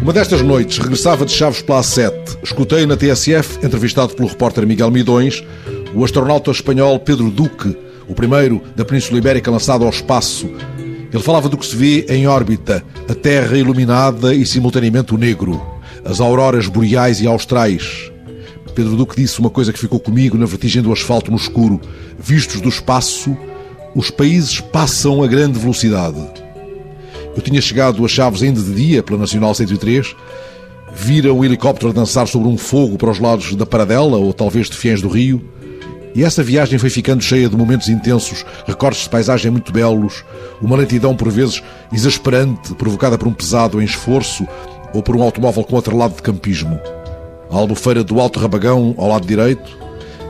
Uma destas noites, regressava de Chaves pela A7. Escutei na TSF, entrevistado pelo repórter Miguel Midões, o astronauta espanhol Pedro Duque, o primeiro da Península Ibérica lançado ao espaço. Ele falava do que se vê em órbita, a Terra iluminada e simultaneamente o negro, as auroras boreais e austrais. Pedro Duque disse uma coisa que ficou comigo na vertigem do asfalto no escuro. Vistos do espaço, os países passam a grande velocidade. Eu tinha chegado a Chaves ainda de dia, pela Nacional 103, vira o helicóptero dançar sobre um fogo para os lados da Paradela, ou talvez de Fiens do Rio, e essa viagem foi ficando cheia de momentos intensos, recortes de paisagem muito belos, uma lentidão por vezes exasperante, provocada por um pesado em esforço ou por um automóvel com atrelado de campismo. A albufeira do Alto Rabagão, ao lado direito,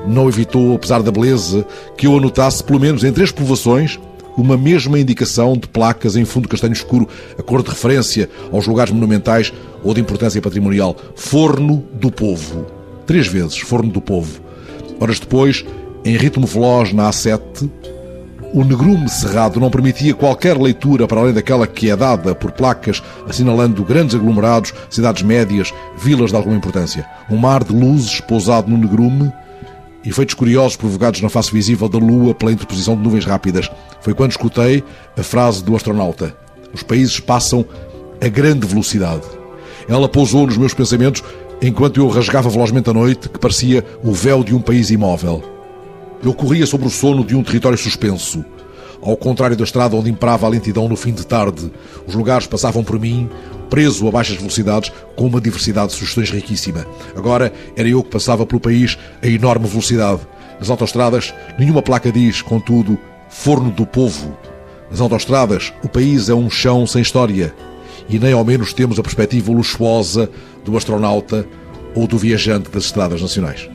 não evitou, apesar da beleza, que eu anotasse, pelo menos em três povoações, uma mesma indicação de placas em fundo castanho escuro, a cor de referência aos lugares monumentais ou de importância patrimonial. Forno do Povo. Três vezes, Forno do Povo. Horas depois, em ritmo veloz na A7, o negrume cerrado não permitia qualquer leitura para além daquela que é dada por placas assinalando grandes aglomerados, cidades médias, vilas de alguma importância. Um mar de luzes pousado no negrume, efeitos curiosos provocados na face visível da Lua pela interposição de nuvens rápidas. Foi quando escutei a frase do astronauta: Os países passam a grande velocidade. Ela pousou nos meus pensamentos enquanto eu rasgava velozmente a noite, que parecia o véu de um país imóvel. Eu corria sobre o sono de um território suspenso. Ao contrário da estrada onde imperava a lentidão no fim de tarde, os lugares passavam por mim, preso a baixas velocidades, com uma diversidade de sugestões riquíssima. Agora era eu que passava pelo país a enorme velocidade. Nas autoestradas, nenhuma placa diz, contudo, forno do povo. Nas autoestradas, o país é um chão sem história e nem ao menos temos a perspectiva luxuosa do astronauta ou do viajante das estradas nacionais.